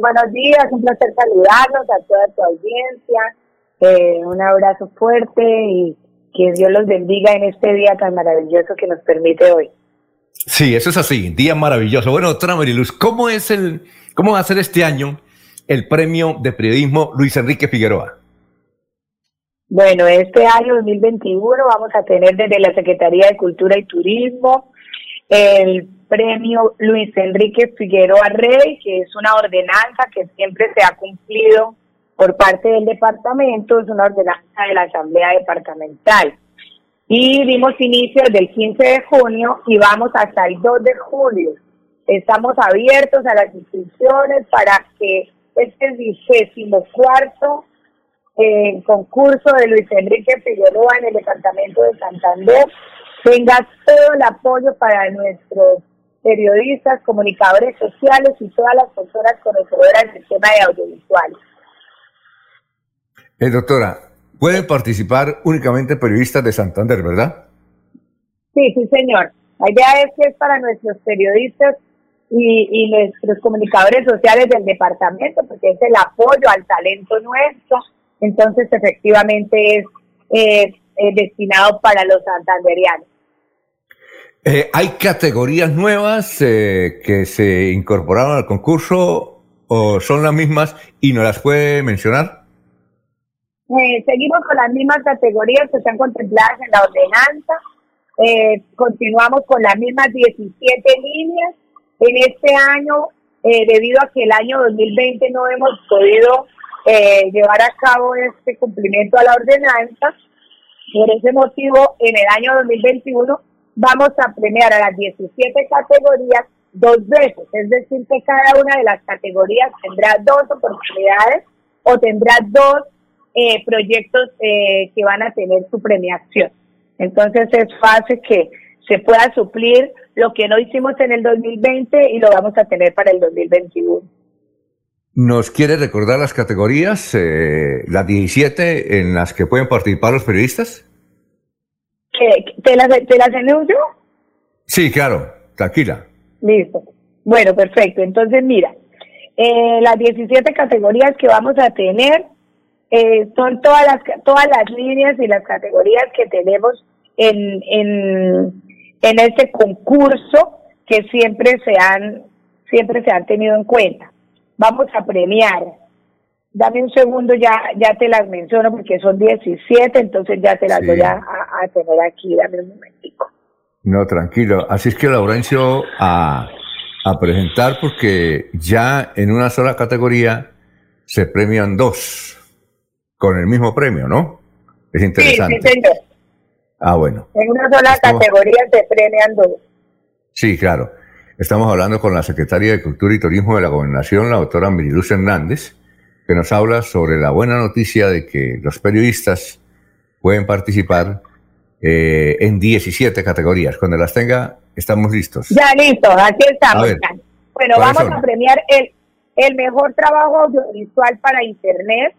buenos días, un placer saludarlos a toda tu audiencia. Eh, un abrazo fuerte y que Dios los bendiga en este día tan maravilloso que nos permite hoy. Sí, eso es así, día maravilloso. Bueno, doctora Mariluz, ¿cómo es el, cómo va a ser este año el premio de periodismo Luis Enrique Figueroa? Bueno, este año 2021 vamos a tener desde la Secretaría de Cultura y Turismo el premio Luis Enrique Figueroa Rey, que es una ordenanza que siempre se ha cumplido por parte del departamento, es una ordenanza de la Asamblea Departamental. Y dimos inicio desde el 15 de junio y vamos hasta el 2 de julio. Estamos abiertos a las inscripciones para que este vigésimo cuarto eh, concurso de Luis Enrique Figueroa en el departamento de Santander tenga todo el apoyo para nuestros periodistas, comunicadores sociales y todas las personas conocedoras del tema de audiovisuales. Eh, doctora, pueden participar únicamente periodistas de Santander, ¿verdad? Sí, sí, señor. La idea es que es para nuestros periodistas y, y nuestros comunicadores sociales del departamento, porque es el apoyo al talento nuestro. Entonces, efectivamente, es eh, eh, destinado para los santanderianos. Eh, ¿Hay categorías nuevas eh, que se incorporaron al concurso o son las mismas y no las puede mencionar? Eh, seguimos con las mismas categorías que están contempladas en la ordenanza. continuamos con las mismas 17 líneas. En este año, debido a que el año 2020 no hemos podido llevar a cabo este cumplimiento a la ordenanza, por ese motivo, en el año 2021 vamos a premiar a las 17 categorías dos veces, es decir, que cada una de las categorías tendrá dos oportunidades o tendrá dos eh, proyectos eh, que van a tener su premiación. Entonces es fácil que se pueda suplir lo que no hicimos en el 2020 y lo vamos a tener para el 2021. ¿Nos quiere recordar las categorías, eh, las 17 en las que pueden participar los periodistas? ¿Te las, te las yo? Sí, claro, tranquila. Listo. Bueno, perfecto. Entonces, mira, eh, las 17 categorías que vamos a tener eh, son todas las, todas las líneas y las categorías que tenemos en, en, en este concurso que siempre se han, siempre se han tenido en cuenta. Vamos a premiar Dame un segundo, ya, ya te las menciono porque son 17, entonces ya te las voy a, tener aquí. Dame un momentico. No, tranquilo. Así es que, Laurencio, a, a presentar porque ya en una sola categoría se premian dos con el mismo premio, ¿no? Es interesante. Sí, sí, señor. Ah, bueno. En una sola categoría se premian dos. Sí, claro. Estamos hablando con la secretaria de Cultura y Turismo de la Gobernación, la doctora Miriluz Hernández, que nos habla sobre la buena noticia de que los periodistas pueden participar eh, en 17 categorías. Cuando las tenga, estamos listos. Ya listo, aquí estamos. bueno, vamos a premiar el, el mejor trabajo audiovisual para Internet,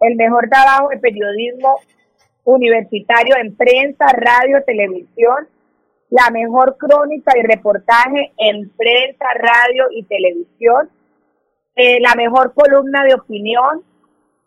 el mejor trabajo de periodismo universitario en prensa, radio, televisión, la mejor crónica y reportaje en prensa, radio y televisión, eh, la mejor columna de opinión,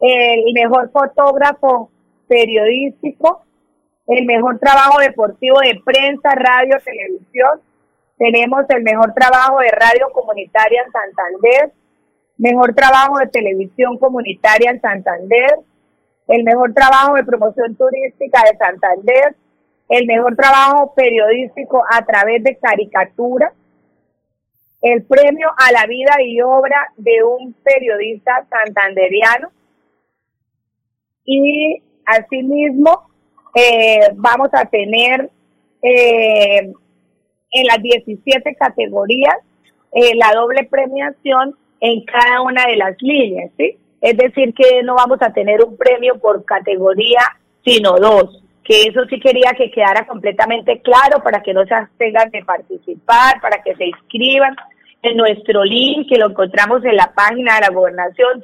el mejor fotógrafo periodístico, el mejor trabajo deportivo de prensa, radio, televisión. Tenemos el mejor trabajo de radio comunitaria en Santander, mejor trabajo de televisión comunitaria en Santander, el mejor trabajo de promoción turística de Santander, el mejor trabajo periodístico a través de caricatura, el premio a la vida y obra de un periodista santanderiano. Y asimismo, eh, vamos a tener eh, en las 17 categorías eh, la doble premiación en cada una de las líneas, ¿sí? Es decir, que no vamos a tener un premio por categoría, sino dos. Que eso sí quería que quedara completamente claro para que no se abstengan de participar, para que se inscriban, en nuestro link que lo encontramos en la página de la gobernación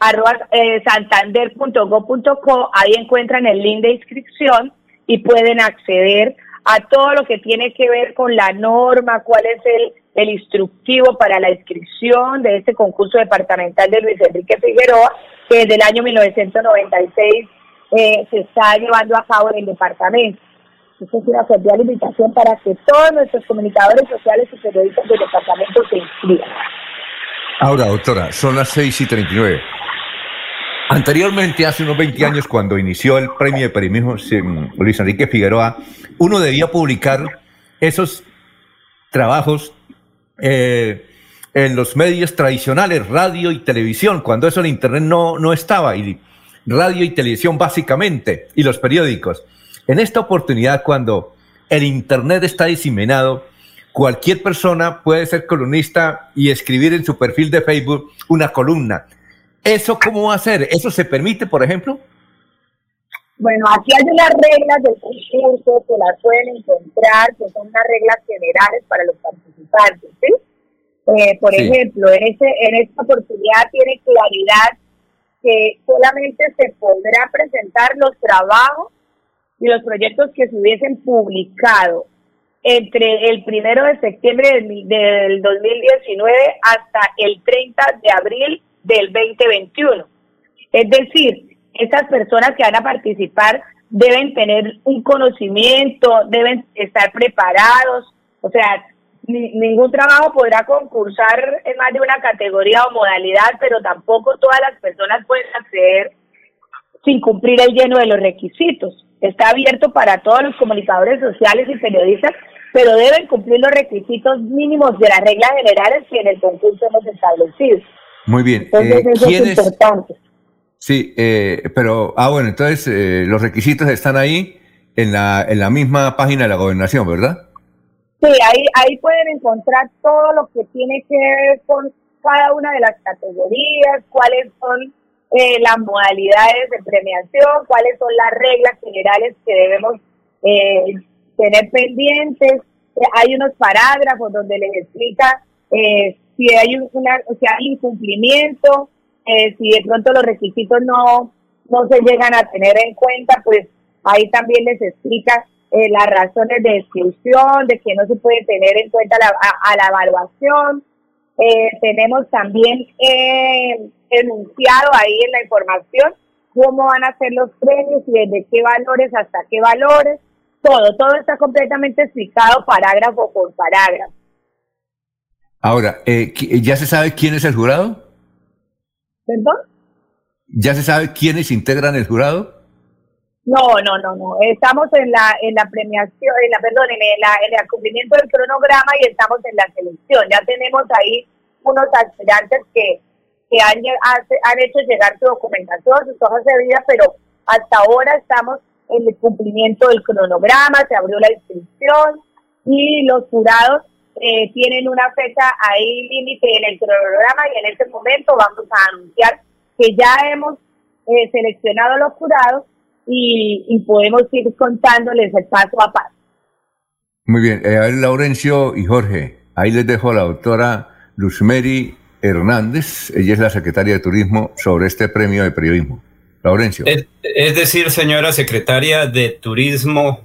www.santander.go.co. Ahí encuentran el link de inscripción y pueden acceder a todo lo que tiene que ver con la norma, cuál es el, el instructivo para la inscripción de este concurso departamental de Luis Enrique Figueroa, que desde el año 1996 eh, se está llevando a cabo en el departamento. Esta es una cordial invitación para que todos nuestros comunicadores sociales y periodistas del departamento se inscriban. Ahora, doctora, son las 6 y 39. Anteriormente, hace unos 20 años, cuando inició el premio de periodismo Luis Enrique Figueroa, uno debía publicar esos trabajos eh, en los medios tradicionales, radio y televisión, cuando eso en Internet no, no estaba, y radio y televisión básicamente, y los periódicos. En esta oportunidad, cuando el Internet está diseminado, cualquier persona puede ser columnista y escribir en su perfil de Facebook una columna. ¿Eso cómo va a ser? ¿Eso se permite, por ejemplo? Bueno, aquí hay unas reglas del concurso que las pueden encontrar, que son unas reglas generales para los participantes, ¿sí? Eh, por ejemplo, en, ese, en esta oportunidad tiene claridad que solamente se podrá presentar los trabajos y los proyectos que se hubiesen publicado entre el primero de septiembre del, del 2019 hasta el 30 de abril del 2021. Es decir, estas personas que van a participar deben tener un conocimiento, deben estar preparados, o sea, ningún trabajo podrá concursar en más de una categoría o modalidad, pero tampoco todas las personas pueden acceder sin cumplir el lleno de los requisitos. Está abierto para todos los comunicadores sociales y periodistas, pero deben cumplir los requisitos mínimos de las reglas generales que en el concurso hemos establecido. Muy bien. Entonces, eh, eso es importante. Sí, eh, pero, ah, bueno, entonces eh, los requisitos están ahí en la, en la misma página de la gobernación, ¿verdad? Sí, ahí, ahí pueden encontrar todo lo que tiene que ver con cada una de las categorías, cuáles son eh, las modalidades de premiación, cuáles son las reglas generales que debemos eh, tener pendientes. hay unos parágrafos donde les explica eh, si hay una, si hay incumplimiento, eh, si de pronto los requisitos no, no se llegan a tener en cuenta, pues ahí también les explica eh, las razones de exclusión, de que no se puede tener en cuenta la, a, la evaluación. Eh, tenemos también enunciado ahí en la información cómo van a ser los premios y desde qué valores hasta qué valores. Todo, todo está completamente explicado parágrafo por parágrafo. Ahora, eh, ¿ya se sabe quién es el jurado? ¿Perdón? ¿Ya se sabe quiénes integran el jurado? No, no, no, no. Estamos en la en la premiación, en la perdón, en, en el cumplimiento del cronograma y estamos en la selección. Ya tenemos ahí unos aspirantes que, que han, hecho llegar su documentación, sus hojas de vida, pero hasta ahora estamos en el cumplimiento del cronograma, se abrió la inscripción y los jurados eh, tienen una fecha ahí límite en el cronograma y en este momento vamos a anunciar que ya hemos eh, seleccionado a los jurados y, podemos ir contándoles el paso a paso. Muy bien, eh, Laurencio y Jorge, ahí les dejo a la doctora Luzmeri Hernández, ella es la secretaria de Turismo, sobre este premio de periodismo. Laurencio. es decir, señora secretaria de Turismo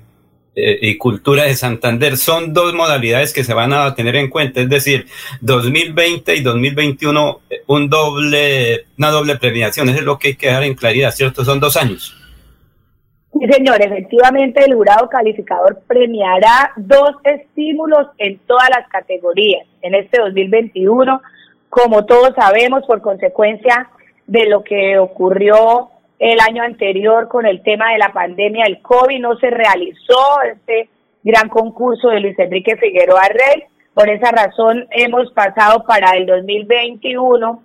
eh, y Cultura de Santander. Son dos modalidades que se van a tener en cuenta, es decir, 2020 y 2021, eh, un doble, una doble premiación. Eso es lo que hay que dar en claridad, ¿cierto? Son dos años. Sí, señor, efectivamente el jurado calificador premiará dos estímulos en todas las categorías en este 2021, como todos sabemos, por consecuencia de lo que ocurrió el año anterior con el tema de la pandemia del COVID, no se realizó este gran concurso de Luis Enrique Figueroa Rey. Por esa razón hemos pasado para el 2021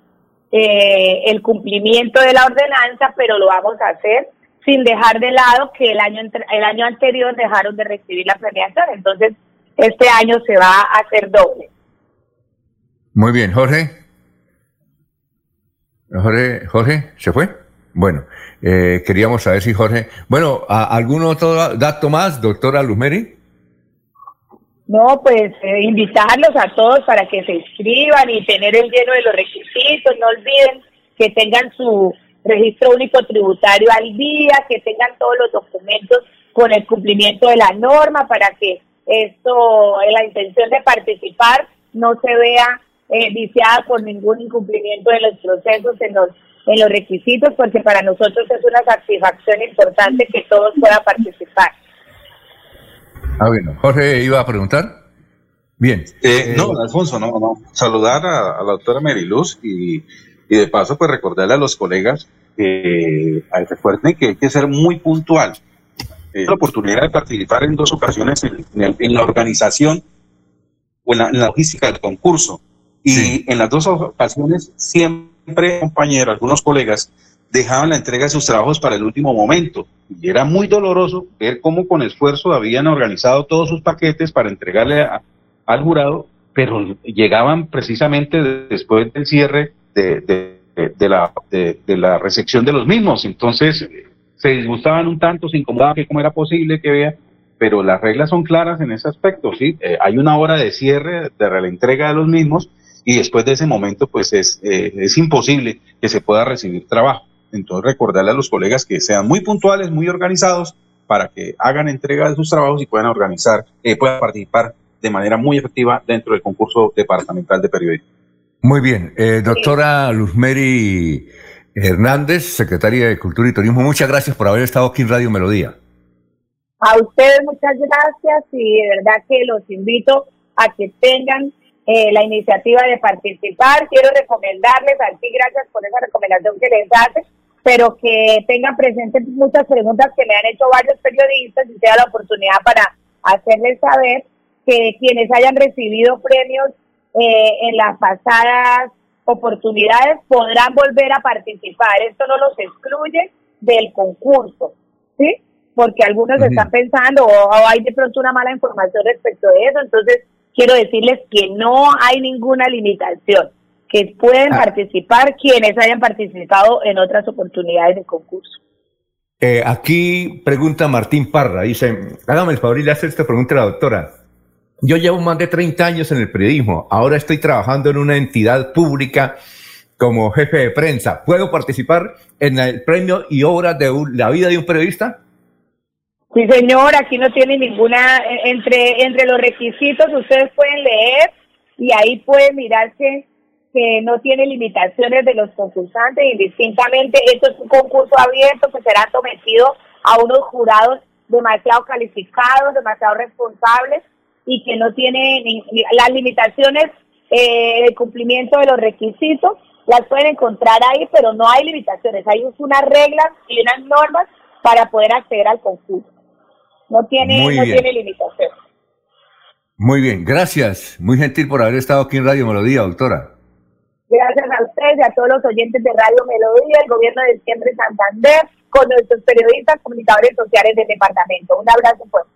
eh, el cumplimiento de la ordenanza, pero lo vamos a hacer sin dejar de lado que el año el año anterior dejaron de recibir la premiación. Entonces, este año se va a hacer doble. Muy bien, Jorge. Jorge, Jorge, ¿se fue? Bueno, eh, queríamos saber si Jorge. Bueno, ¿algún otro dato más, doctora Lumeri? No, pues eh, invitarlos a todos para que se inscriban y tener el lleno de los requisitos. No olviden que tengan su registro único tributario al día, que tengan todos los documentos con el cumplimiento de la norma para que esto, la intención de participar no se vea eh, viciada por ningún incumplimiento de los procesos en los en los requisitos, porque para nosotros es una satisfacción importante que todos puedan participar. Ah, bueno. Jorge iba a preguntar. Bien. Eh, no, Alfonso, no, no. Saludar a, la doctora Meriluz y, y, de paso, pues recordarle a los colegas que recuerden que hay que ser muy puntual. Eh, la oportunidad de participar en dos ocasiones en, en la organización o en la, logística del concurso. Y en las dos ocasiones siempre, compañeros, algunos colegas, dejaban la entrega de sus trabajos para el último momento. Y era muy doloroso ver cómo con esfuerzo habían organizado todos sus paquetes para entregarle al jurado, pero llegaban precisamente después del cierre de, de, la, de, la recepción de los mismos. Entonces se disgustaban un tanto, se incomodaban que cómo era posible que vea pero las reglas son claras en ese aspecto, ¿sí? Eh, hay una hora de cierre de la entrega de los mismos y después de ese momento, pues es, eh, es imposible que se pueda recibir trabajo. Entonces, recordarle a los colegas que sean muy puntuales, muy organizados, para que hagan entrega de sus trabajos y puedan organizar, eh, puedan participar de manera muy efectiva dentro del concurso departamental de periodismo. Muy bien. Eh, doctora Luzmeri Hernández, secretaria de Cultura y Turismo, muchas gracias por haber estado aquí en Radio Melodía. A ustedes muchas gracias y de verdad que los invito a que tengan eh, la iniciativa de participar. Quiero recomendarles, a ti gracias por esa recomendación que les hace, pero que tengan presentes muchas preguntas que me han hecho varios periodistas y sea la oportunidad para hacerles saber que quienes hayan recibido premios eh, en las pasadas oportunidades podrán volver a participar. Esto no los excluye del concurso, ¿sí? Porque algunos están pensando o hay de pronto una mala información respecto de eso, entonces quiero decirles que no hay ninguna limitación, que pueden ah. participar quienes hayan participado en otras oportunidades de concurso. Eh, aquí pregunta Martín Parra, dice, hágame el favor y le hace esta pregunta a la doctora. Yo llevo más de 30 años en el periodismo, ahora estoy trabajando en una entidad pública como jefe de prensa. ¿Puedo participar en el premio y obra de la vida de un periodista? Sí, señor, aquí no tiene ninguna, eh, entre, entre los requisitos ustedes pueden leer y ahí pueden mirar que, que no tiene limitaciones de los concursantes, indistintamente, esto es un concurso abierto que será sometido a unos jurados demasiado calificados, demasiado responsables y que no tiene las limitaciones eh, de cumplimiento de los requisitos, las pueden encontrar ahí, pero no hay limitaciones, hay unas reglas y unas normas para poder acceder al concurso. No tiene, no tiene limitación. Muy bien, gracias. Muy gentil por haber estado aquí en Radio Melodía, doctora. Gracias a ustedes y a todos los oyentes de Radio Melodía, el gobierno de siempre Santander, con nuestros periodistas, comunicadores sociales del departamento. Un abrazo fuerte.